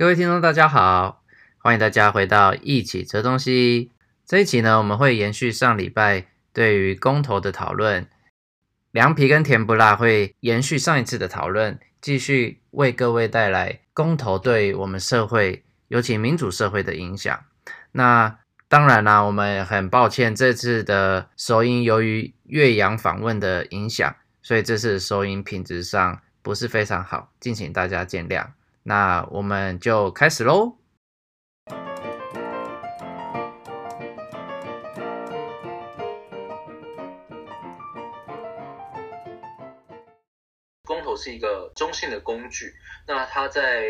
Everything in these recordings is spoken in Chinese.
各位听众，大家好，欢迎大家回到一起吃东西。这一集呢，我们会延续上礼拜对于公投的讨论，凉皮跟甜不辣会延续上一次的讨论，继续为各位带来公投对我们社会，尤其民主社会的影响。那当然啦，我们很抱歉这次的收音由于越洋访问的影响，所以这次收音品质上不是非常好，敬请大家见谅。那我们就开始喽。公投是一个中性的工具，那它在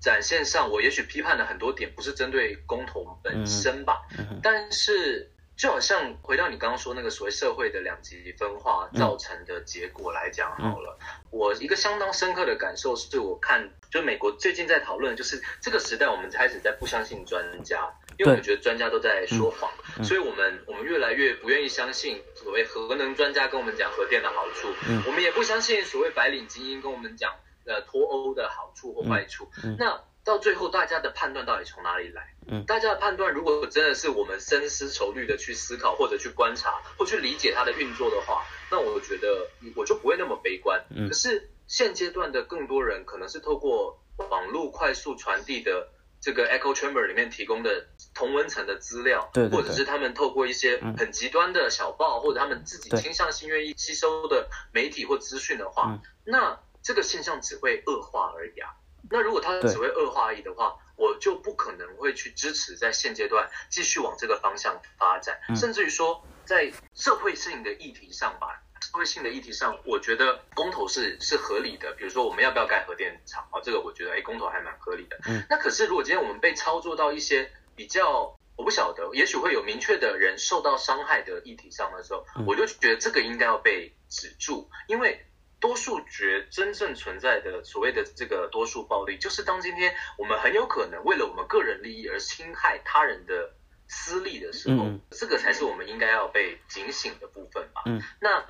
展现上，我也许批判了很多点，不是针对公投本身吧，嗯嗯、但是。就好像回到你刚刚说那个所谓社会的两极分化造成的结果来讲好了，我一个相当深刻的感受是，我看就美国最近在讨论，就是这个时代我们开始在不相信专家，因为我们觉得专家都在说谎，所以我们我们越来越不愿意相信所谓核能专家跟我们讲核电的好处，嗯、我们也不相信所谓白领精英跟我们讲呃脱欧的好处或坏处，那。到最后，大家的判断到底从哪里来？嗯，大家的判断如果真的是我们深思熟虑的去思考，或者去观察，或去理解它的运作的话，那我觉得我就不会那么悲观。嗯，可是现阶段的更多人可能是透过网络快速传递的这个 echo chamber 里面提供的同温层的资料，对，或者是他们透过一些很极端的小报，或者他们自己倾向性愿意吸收的媒体或资讯的话，那这个现象只会恶化而已啊。那如果它只会恶化而已的话，我就不可能会去支持在现阶段继续往这个方向发展，嗯、甚至于说在社会性的议题上吧，社会性的议题上，我觉得公投是是合理的。比如说我们要不要盖核电厂啊？这个我觉得哎，公投还蛮合理的。嗯，那可是如果今天我们被操作到一些比较我不晓得，也许会有明确的人受到伤害的议题上的时候，嗯、我就觉得这个应该要被止住，因为。多数决真正存在的所谓的这个多数暴力，就是当今天我们很有可能为了我们个人利益而侵害他人的私利的时候，嗯、这个才是我们应该要被警醒的部分吧。嗯，那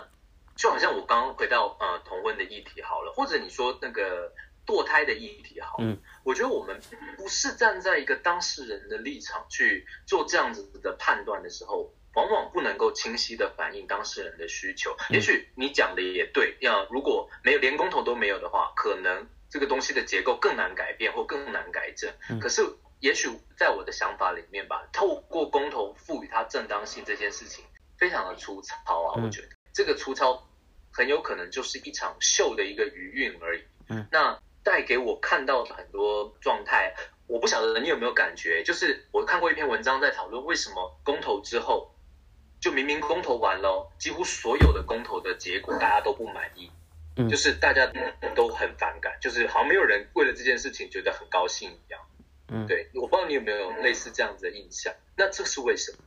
就好像我刚刚回到呃同婚的议题好了，或者你说那个堕胎的议题好了，嗯，我觉得我们不是站在一个当事人的立场去做这样子的判断的时候。往往不能够清晰的反映当事人的需求。也许你讲的也对，要如果没有连公投都没有的话，可能这个东西的结构更难改变或更难改正。可是，也许在我的想法里面吧，透过公投赋予它正当性这件事情，非常的粗糙啊。我觉得这个粗糙很有可能就是一场秀的一个余韵而已。嗯，那带给我看到的很多状态，我不晓得你有没有感觉，就是我看过一篇文章在讨论为什么公投之后。就明明公投完了，几乎所有的公投的结果大家都不满意，嗯，就是大家都很反感，就是好像没有人为了这件事情觉得很高兴一样，嗯，对，我不知道你有没有类似这样子的印象，那这是为什么？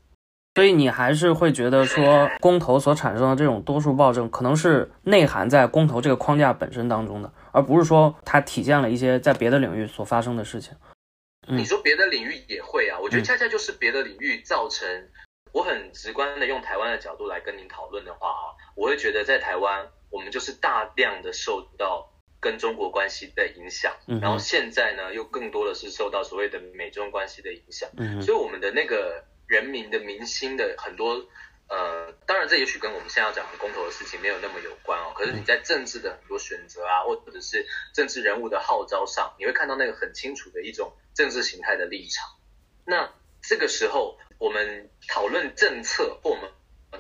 所以你还是会觉得说，公投所产生的这种多数暴政，可能是内涵在公投这个框架本身当中的，而不是说它体现了一些在别的领域所发生的事情。嗯，你说别的领域也会啊，我觉得恰恰就是别的领域造成。我很直观的用台湾的角度来跟您讨论的话啊，我会觉得在台湾，我们就是大量的受到跟中国关系的影响，然后现在呢又更多的是受到所谓的美中关系的影响，所以我们的那个人民的民心的很多，呃，当然这也许跟我们现在要讲的公投的事情没有那么有关哦，可是你在政治的很多选择啊，或者是政治人物的号召上，你会看到那个很清楚的一种政治形态的立场，那这个时候。我们讨论政策，或我们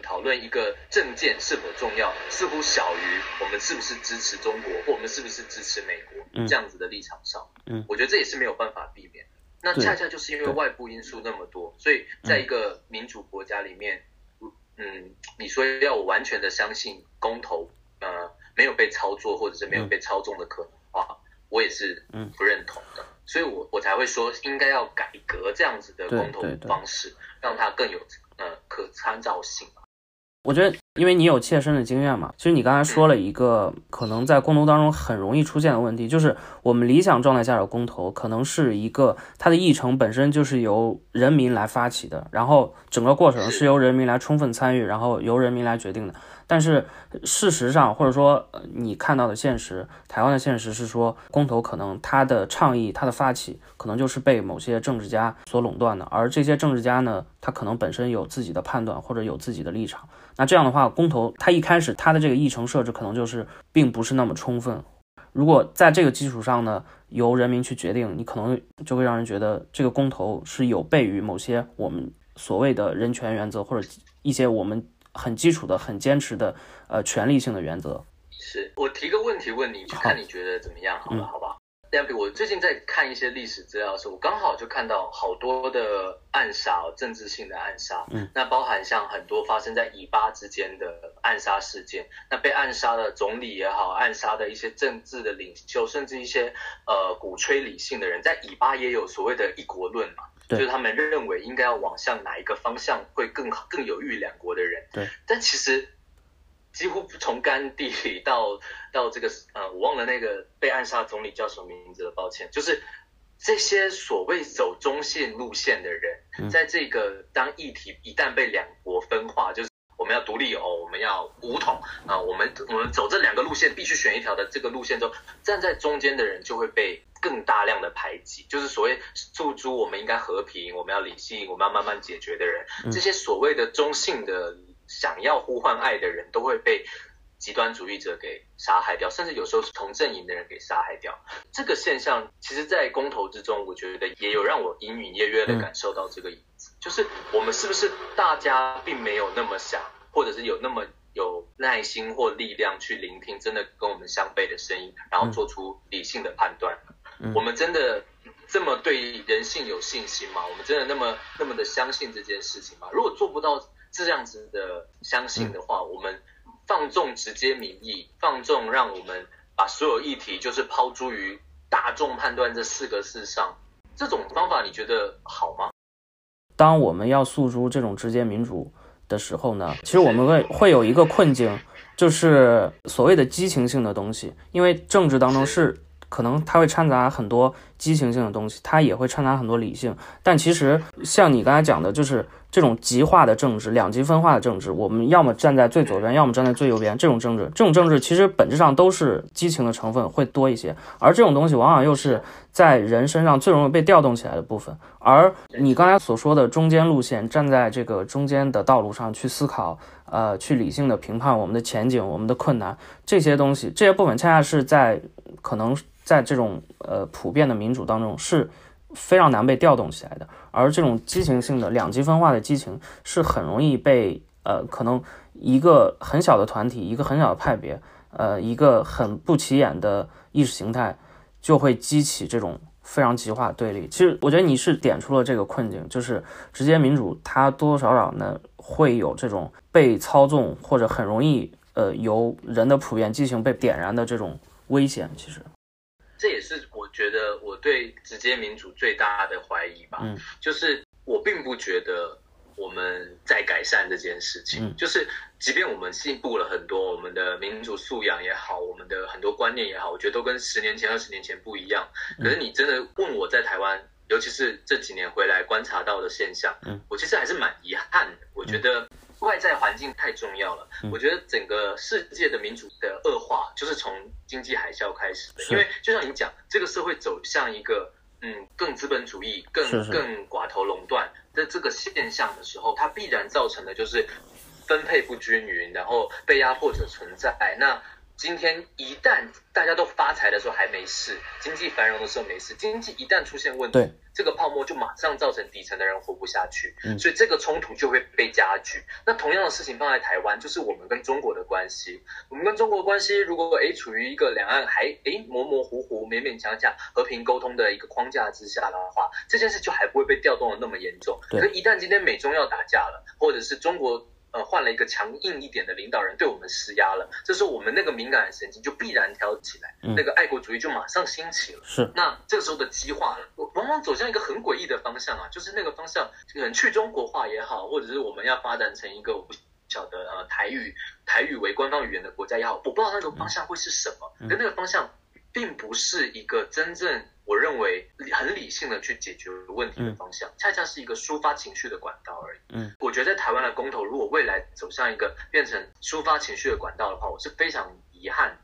讨论一个政见是否重要，似乎小于我们是不是支持中国，或我们是不是支持美国这样子的立场上。嗯，我觉得这也是没有办法避免的。那恰恰就是因为外部因素那么多，所以在一个民主国家里面，嗯，你说要我完全的相信公投，呃，没有被操作或者是没有被操纵的可能的话，我也是不认同的。所以我我才会说，应该要改革这样子的公投方式，让它更有呃可参照性。我觉得因为你有切身的经验嘛。其实你刚才说了一个可能在公投当中很容易出现的问题，就是我们理想状态下的公投可能是一个它的议程本身就是由人民来发起的，然后整个过程是由人民来充分参与，然后由人民来决定的。但是事实上，或者说你看到的现实，台湾的现实是说，公投可能它的倡议、它的发起，可能就是被某些政治家所垄断的。而这些政治家呢，他可能本身有自己的判断或者有自己的立场。那这样的话，公投它一开始它的这个议程设置可能就是并不是那么充分。如果在这个基础上呢，由人民去决定，你可能就会让人觉得这个公投是有悖于某些我们所谓的人权原则或者一些我们。很基础的、很坚持的，呃，权利性的原则。是我提个问题问你，就看你觉得怎么样？好吧，好吧。两、嗯、我最近在看一些历史资料的时候，我刚好就看到好多的暗杀，政治性的暗杀。嗯，那包含像很多发生在以巴之间的暗杀事件，那被暗杀的总理也好，暗杀的一些政治的领袖，甚至一些呃鼓吹理性的人，在以巴也有所谓的一国论嘛。就是他们认为应该要往向哪一个方向会更好、更有益两国的人。对。但其实几乎从甘地到到这个呃，我忘了那个被暗杀总理叫什么名字了，抱歉。就是这些所谓走中线路线的人，在这个当议题一旦被两国分化，就是我们要独立哦，我们要武统啊，我们我们走这两个路线，必须选一条的这个路线中，站在中间的人就会被。更大量的排挤，就是所谓诉诸我们应该和平，我们要理性，我们要慢慢解决的人，这些所谓的中性的想要呼唤爱的人，都会被极端主义者给杀害掉，甚至有时候是同阵营的人给杀害掉。这个现象，其实，在公投之中，我觉得也有让我隐隐约约的感受到这个影子，就是我们是不是大家并没有那么想，或者是有那么有耐心或力量去聆听真的跟我们相悖的声音，然后做出理性的判断。我们真的这么对人性有信心吗？我们真的那么那么的相信这件事情吗？如果做不到这样子的相信的话，我们放纵直接民意，放纵让我们把所有议题就是抛诸于大众判断这四个字上，这种方法你觉得好吗？当我们要诉诸这种直接民主的时候呢，其实我们会会有一个困境，就是所谓的激情性的东西，因为政治当中是。可能它会掺杂很多激情性的东西，它也会掺杂很多理性。但其实像你刚才讲的，就是这种极化的政治、两极分化的政治，我们要么站在最左边，要么站在最右边。这种政治，这种政治其实本质上都是激情的成分会多一些，而这种东西往往又是在人身上最容易被调动起来的部分。而你刚才所说的中间路线，站在这个中间的道路上去思考，呃，去理性的评判我们的前景、我们的困难，这些东西，这些部分恰恰是在可能。在这种呃普遍的民主当中是非常难被调动起来的，而这种激情性的两极分化的激情是很容易被呃可能一个很小的团体、一个很小的派别、呃一个很不起眼的意识形态就会激起这种非常极化对立。其实我觉得你是点出了这个困境，就是直接民主它多多少少呢会有这种被操纵或者很容易呃由人的普遍激情被点燃的这种危险。其实。这也是我觉得我对直接民主最大的怀疑吧，嗯，就是我并不觉得我们在改善这件事情，嗯，就是即便我们进步了很多，我们的民主素养也好，我们的很多观念也好，我觉得都跟十年前、二十年前不一样。可是你真的问我在台湾，尤其是这几年回来观察到的现象，嗯，我其实还是蛮遗憾的。我觉得。外在环境太重要了，我觉得整个世界的民主的恶化就是从经济海啸开始的。因为就像你讲，这个社会走向一个嗯更资本主义、更更寡头垄断的这个现象的时候，它必然造成的就是分配不均匀，然后被压迫者存在。那今天一旦大家都发财的时候还没事，经济繁荣的时候没事，经济一旦出现问题，这个泡沫就马上造成底层的人活不下去，所以这个冲突就会被加剧。那同样的事情放在台湾，就是我们跟中国的关系，我们跟中国的关系如果诶处于一个两岸还诶模模糊糊、勉勉强强和平沟通的一个框架之下的话，这件事就还不会被调动的那么严重。可是一旦今天美中要打架了，或者是中国。呃，换了一个强硬一点的领导人对我们施压了，这时候我们那个敏感的神经就必然挑起来，嗯，那个爱国主义就马上兴起了。是，那这个时候的激化，往往走向一个很诡异的方向啊，就是那个方向，可能去中国化也好，或者是我们要发展成一个不晓得呃台语台语为官方语言的国家也好，我不知道那个方向会是什么，嗯、但那个方向并不是一个真正我认为很理性的去解决问题的方向，嗯、恰恰是一个抒发情绪的管道而已。嗯，我觉得在台湾的公投，如果未来走向一个变成抒发情绪的管道的话，我是非常遗憾。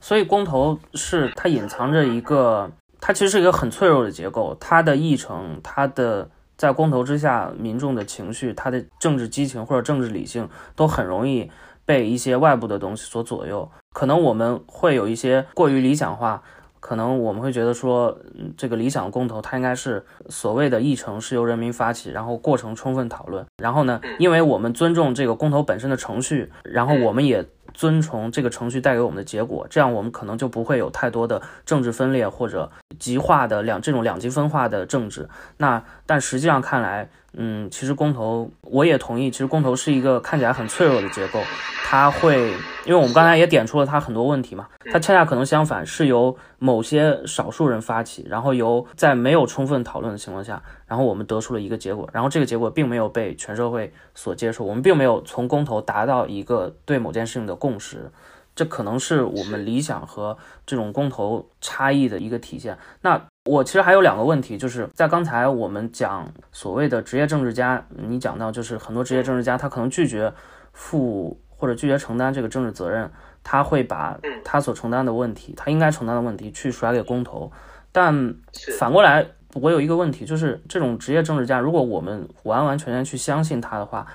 所以公投是它隐藏着一个，它其实是一个很脆弱的结构，它的议程，它的在公投之下民众的情绪，它的政治激情或者政治理性都很容易被一些外部的东西所左右。可能我们会有一些过于理想化，可能我们会觉得说，这个理想公投它应该是所谓的议程是由人民发起，然后过程充分讨论，然后呢，因为我们尊重这个公投本身的程序，然后我们也。遵从这个程序带给我们的结果，这样我们可能就不会有太多的政治分裂或者极化的两这种两极分化的政治。那但实际上看来，嗯，其实公投我也同意，其实公投是一个看起来很脆弱的结构，它会，因为我们刚才也点出了它很多问题嘛，它恰恰可能相反，是由某些少数人发起，然后由在没有充分讨论的情况下，然后我们得出了一个结果，然后这个结果并没有被全社会所接受，我们并没有从公投达到一个对某件事情的共识，这可能是我们理想和这种公投差异的一个体现。那。我其实还有两个问题，就是在刚才我们讲所谓的职业政治家，你讲到就是很多职业政治家他可能拒绝负或者拒绝承担这个政治责任，他会把他所承担的问题，他应该承担的问题去甩给公投。但反过来，我有一个问题，就是这种职业政治家，如果我们完完全全去相信他的话，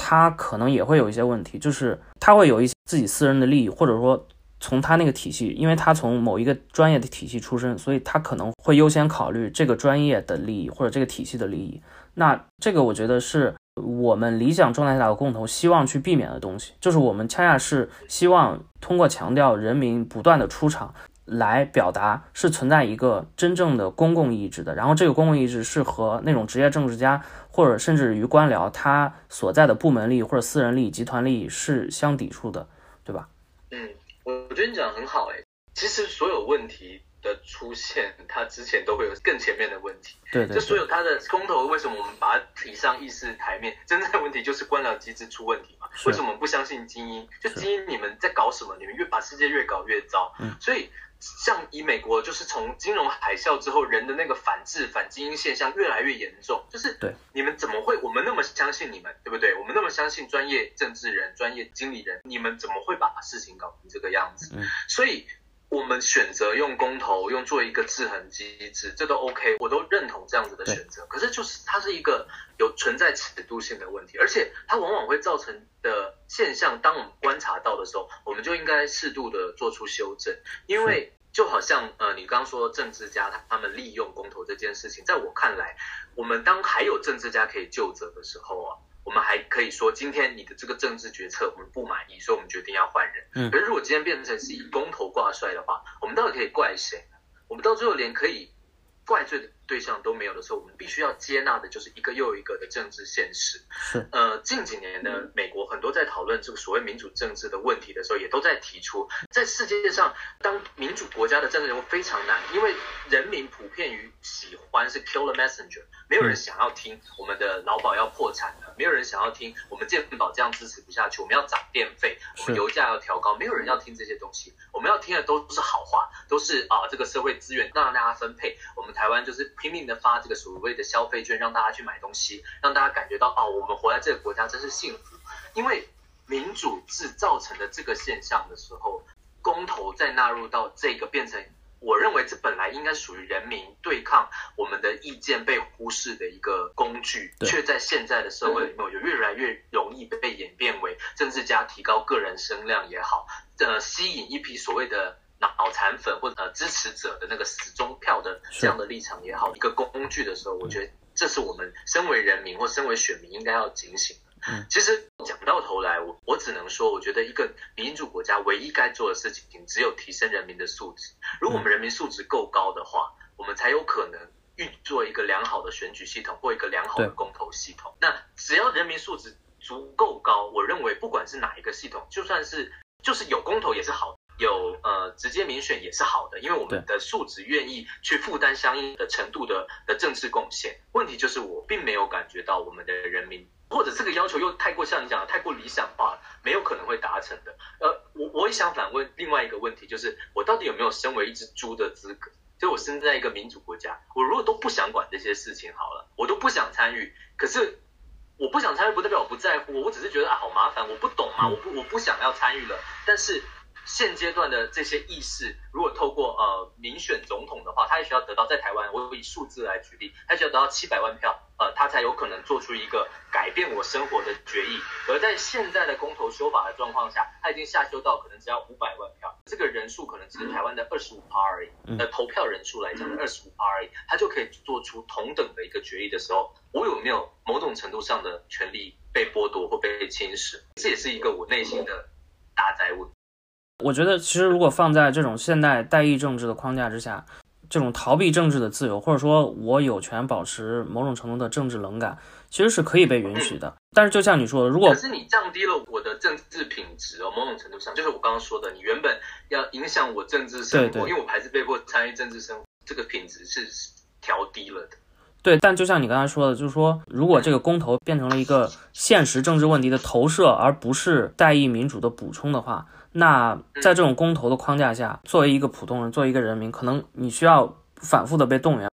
他可能也会有一些问题，就是他会有一些自己私人的利益，或者说。从他那个体系，因为他从某一个专业的体系出身，所以他可能会优先考虑这个专业的利益或者这个体系的利益。那这个我觉得是我们理想状态下的共同希望去避免的东西，就是我们恰恰是希望通过强调人民不断的出场来表达是存在一个真正的公共意志的，然后这个公共意志是和那种职业政治家或者甚至于官僚他所在的部门利益或者私人利益、集团利益是相抵触的，对吧？嗯。我觉得你讲的很好哎，其实所有问题的出现，它之前都会有更前面的问题。对，对，对，就所有它的公投，为什么我们把它提上议事台面？真正的问题就是官僚机制出问题嘛？为什么我们不相信精英？就精英你们在搞什么？你们越把世界越搞越糟。嗯，所以。像以美国，就是从金融海啸之后，人的那个反制、反精英现象越来越严重。就是，对，你们怎么会？我们那么相信你们，对不对？我们那么相信专业政治人、专业经理人，你们怎么会把事情搞成这个样子？嗯，所以。我们选择用公投，用做一个制衡机制，这都 OK，我都认同这样子的选择。可是就是它是一个有存在尺度性的问题，而且它往往会造成的现象，当我们观察到的时候，我们就应该适度的做出修正。因为就好像呃，你刚刚说政治家他他们利用公投这件事情，在我看来，我们当还有政治家可以就责的时候啊。我们还可以说，今天你的这个政治决策我们不满意，所以我们决定要换人。嗯，可是如果今天变成是以公投挂帅的话，我们到底可以怪谁？我们到最后连可以怪罪的对象都没有的时候，我们必须要接纳的就是一个又一个的政治现实。是，呃，近几年的美国很多在讨论这个所谓民主政治的问题的时候，也都在提出，在世界上当民主国家的政治人物非常难，因为人民普遍于喜欢是 kill the messenger，没有人想要听我们的劳保要破产了。没有人想要听我们健保这样支持不下去，我们要涨电费，我们油价要调高，没有人要听这些东西。我们要听的都是好话，都是啊这个社会资源让大家分配。我们台湾就是拼命的发这个所谓的消费券，让大家去买东西，让大家感觉到哦我们活在这个国家真是幸福。因为民主制造成的这个现象的时候，公投再纳入到这个变成。我认为这本来应该属于人民对抗我们的意见被忽视的一个工具，却在现在的社会里面，有越来越容易被演变为政治家提高个人声量也好，呃，吸引一批所谓的脑残粉或者呃支持者的那个死忠票的这样的立场也好，一个工具的时候，我觉得这是我们身为人民或身为选民应该要警醒的。嗯，其实讲到头来，我我只能说，我觉得一个民主国家唯一该做的事情，只有提升人民的素质。如果我们人民素质够高的话，我们才有可能运作一个良好的选举系统或一个良好的公投系统。那只要人民素质足够高，我认为不管是哪一个系统，就算是就是有公投也是好的，有呃直接民选也是好的，因为我们的素质愿意去负担相应的程度的的政治贡献。问题就是我并没有感觉到我们的人民。或者这个要求又太过像你讲的太过理想化，没有可能会达成的。呃，我我也想反问另外一个问题，就是我到底有没有身为一只猪的资格？就我生在一个民主国家，我如果都不想管这些事情好了，我都不想参与，可是我不想参与不代表我不在乎，我只是觉得啊好麻烦，我不懂嘛，我不我不想要参与了，但是。现阶段的这些意识，如果透过呃民选总统的话，他也需要得到在台湾，我以数字来举例，他需要得到七百万票，呃，他才有可能做出一个改变我生活的决议。而在现在的公投修法的状况下，他已经下修到可能只要五百万票，这个人数可能只是台湾的二十五趴而已。呃，投票人数来讲的二十五趴而已，他就可以做出同等的一个决议的时候，我有没有某种程度上的权利被剥夺或被侵蚀？这也是一个我内心的大灾问。我觉得，其实如果放在这种现代代议政治的框架之下，这种逃避政治的自由，或者说我有权保持某种程度的政治冷感，其实是可以被允许的。但是，就像你说的，如果可是你降低了我的政治品质哦，某种程度上，就是我刚刚说的，你原本要影响我政治生活，对对，因为我还是被迫参与政治生活，这个品质是调低了的。对，但就像你刚才说的，就是说，如果这个公投变成了一个现实政治问题的投射，而不是代议民主的补充的话。那在这种公投的框架下，作为一个普通人，作为一个人民，可能你需要反复的被动员，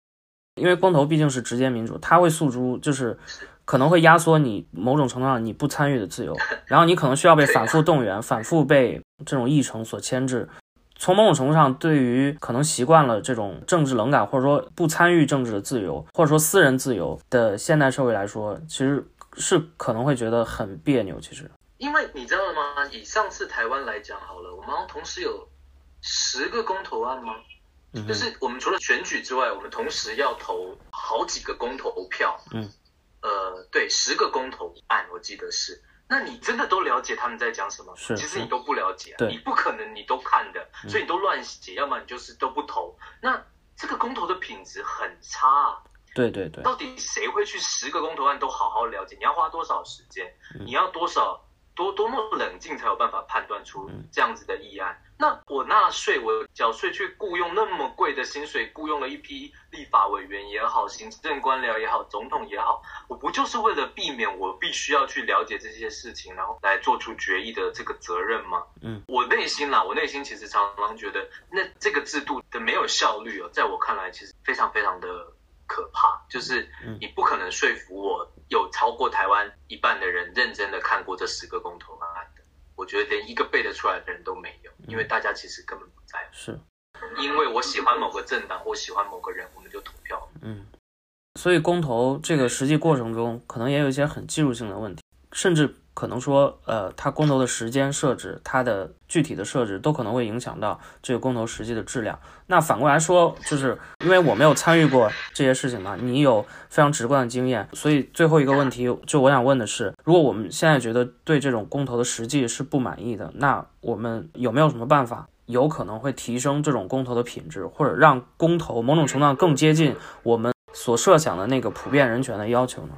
因为公投毕竟是直接民主，它会诉诸，就是可能会压缩你某种程度上你不参与的自由，然后你可能需要被反复动员，反复被这种议程所牵制。从某种程度上，对于可能习惯了这种政治冷感，或者说不参与政治的自由，或者说私人自由的现代社会来说，其实是可能会觉得很别扭。其实。因为你知道吗？以上次台湾来讲好了，我们同时有十个公投案吗？嗯。就是我们除了选举之外，我们同时要投好几个公投票。嗯。呃，对，十个公投案，我记得是。那你真的都了解他们在讲什么？是。其实你都不了解。你不可能你都看的，所以你都乱写，要么你就是都不投。那这个公投的品质很差啊。对对对。到底谁会去十个公投案都好好了解？你要花多少时间？你要多少？多多么冷静才有办法判断出这样子的议案？那我纳税，我缴税去雇佣那么贵的薪水，雇佣了一批立法委员也好，行政官僚也好，总统也好，我不就是为了避免我必须要去了解这些事情，然后来做出决议的这个责任吗？嗯，我内心啦，我内心其实常常觉得，那这个制度的没有效率哦，在我看来，其实非常非常的可怕，就是你不可能说服我。有超过台湾一半的人认真的看过这十个公投方案的，我觉得连一个背得出来的人都没有，因为大家其实根本不在乎。是，因为我喜欢某个政党或喜欢某个人，我们就投票。嗯，所以公投这个实际过程中，可能也有一些很技术性的问题，甚至。可能说，呃，它公投的时间设置，它的具体的设置都可能会影响到这个公投实际的质量。那反过来说，就是因为我没有参与过这些事情嘛，你有非常直观的经验，所以最后一个问题，就我想问的是，如果我们现在觉得对这种公投的实际是不满意的，那我们有没有什么办法，有可能会提升这种公投的品质，或者让公投某种程度上更接近我们所设想的那个普遍人权的要求呢？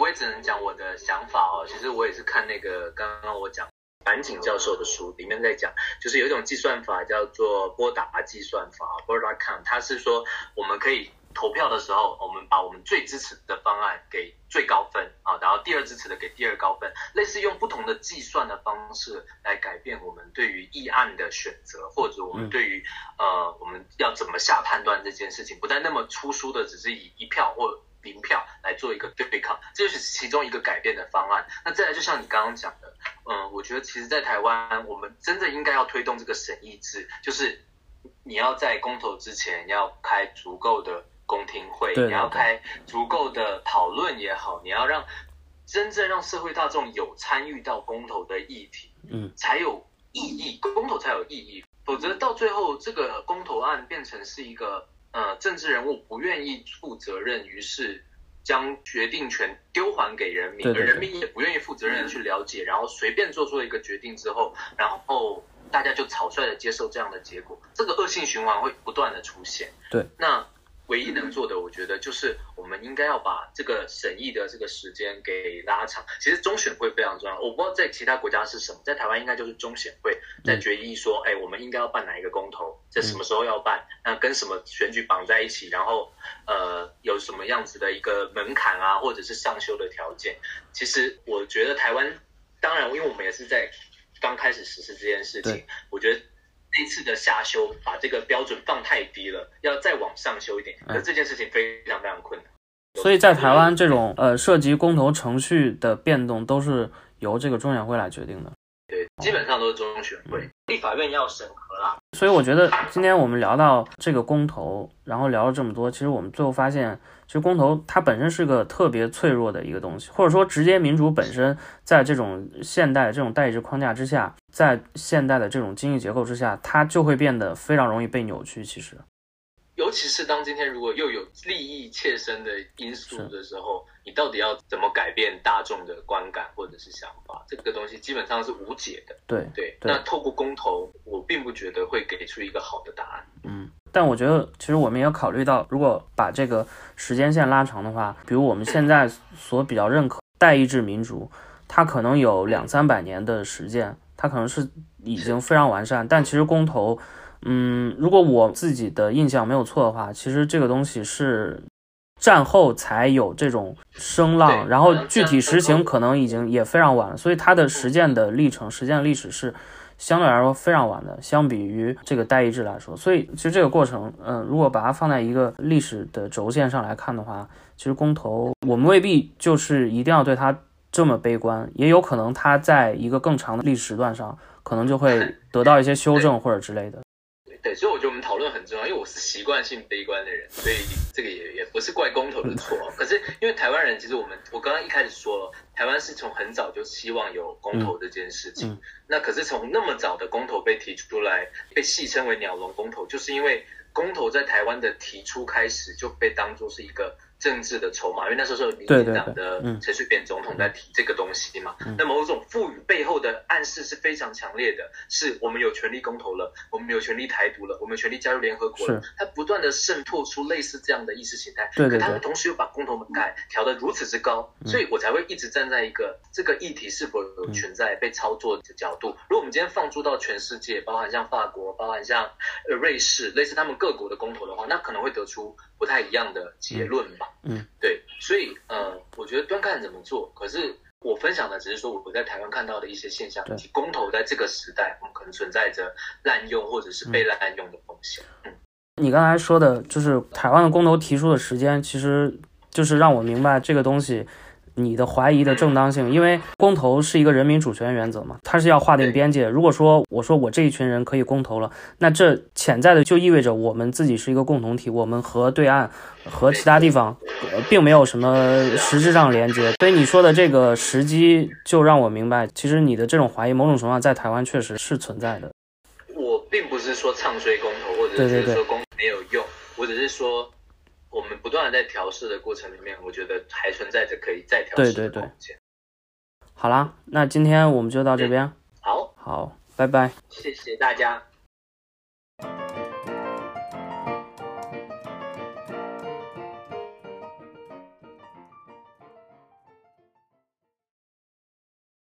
我也只能讲我的想法哦。其实我也是看那个刚刚我讲板井教授的书，里面在讲，就是有一种计算法叫做波达计算法 （Borda count），它是说我们可以投票的时候，我们把我们最支持的方案给最高分啊，然后第二支持的给第二高分，类似用不同的计算的方式来改变我们对于议案的选择，或者我们对于呃我们要怎么下判断这件事情，不再那么粗疏的只是以一票或零票来做一个对抗，这就是其中一个改变的方案。那再来，就像你刚刚讲的，嗯，我觉得其实，在台湾，我们真的应该要推动这个审议制，就是你要在公投之前要开足够的公听会，你要开足够的讨论也好，你要让真正让社会大众有参与到公投的议题，嗯，才有意义，公投才有意义。否则到最后，这个公投案变成是一个。呃，政治人物不愿意负责任，于是将决定权丢还给人民，而人民也不愿意负责任的去了解，然后随便做出了一个决定之后，然后大家就草率的接受这样的结果，这个恶性循环会不断的出现。对，那。唯一能做的，我觉得就是我们应该要把这个审议的这个时间给拉长。其实中选会非常重要，我不知道在其他国家是什么，在台湾应该就是中选会在决议说，哎，我们应该要办哪一个公投，在什么时候要办？嗯、那跟什么选举绑在一起？然后呃，有什么样子的一个门槛啊，或者是上修的条件？其实我觉得台湾，当然，因为我们也是在刚开始实施这件事情，我觉得这次的下修把这个标准放太低了，要再往上修一点。可是这件事情非常非常困难。嗯、所以在台湾，这种呃涉及公投程序的变动都是由这个中选会来决定的。对，基本上都是中选会，立法院要审核啦。所以我觉得今天我们聊到这个公投，然后聊了这么多，其实我们最后发现，其实公投它本身是个特别脆弱的一个东西，或者说直接民主本身在这种现代这种代议制框架之下，在现代的这种经济结构之下，它就会变得非常容易被扭曲。其实。尤其是当今天如果又有利益切身的因素的时候，你到底要怎么改变大众的观感或者是想法？这个东西基本上是无解的。对对，那透过公投，我并不觉得会给出一个好的答案。嗯，但我觉得其实我们也要考虑到，如果把这个时间线拉长的话，比如我们现在所比较认可代议制民主，它可能有两三百年的时间，它可能是已经非常完善，但其实公投。嗯，如果我自己的印象没有错的话，其实这个东西是战后才有这种声浪，然后具体实行可能已经也非常晚了，所以它的实践的历程、实践历史是相对来说非常晚的，相比于这个代议制来说。所以其实这个过程，嗯，如果把它放在一个历史的轴线上来看的话，其实公投我们未必就是一定要对它这么悲观，也有可能它在一个更长的历史段上，可能就会得到一些修正或者之类的。对，所以我觉得我们讨论很重要，因为我是习惯性悲观的人，所以这个也也不是怪公投的错。可是因为台湾人，其实我们我刚刚一开始说了，台湾是从很早就希望有公投这件事情。嗯嗯、那可是从那么早的公投被提出来，被戏称为“鸟笼公投”，就是因为公投在台湾的提出开始就被当作是一个。政治的筹码，因为那时候是民进党的陈水扁总统在提这个东西嘛。那某种赋予背后的暗示是非常强烈的，是我们有权利公投了，我们有权利台独了，我们有权利加入联合国了。它不断的渗透出类似这样的意识形态，可他们同时又把公投门槛调得如此之高，所以我才会一直站在一个这个议题是否有存在被操作的角度。如果我们今天放诸到全世界，包含像法国，包含像呃瑞士，类似他们各国的公投的话，那可能会得出不太一样的结论吧。嗯，对，所以呃，我觉得端看怎么做。可是我分享的只是说我在台湾看到的一些现象，以及公投在这个时代，我们可能存在着滥用或者是被滥用的风险。嗯，你刚才说的就是台湾的公投提出的时间，其实就是让我明白这个东西。你的怀疑的正当性，因为公投是一个人民主权原则嘛，它是要划定边界。如果说我说我这一群人可以公投了，那这潜在的就意味着我们自己是一个共同体，我们和对岸和其他地方，呃，并没有什么实质上连接。所以你说的这个时机，就让我明白，其实你的这种怀疑，某种程度上在台湾确实是存在的。我并不是说唱衰公投，或者是说公没有用，我只是说。我们不断的在调试的过程里面我觉得还存在着可以再调试的空间。好啦那今天我们就到这边。好。好拜拜。谢谢大家。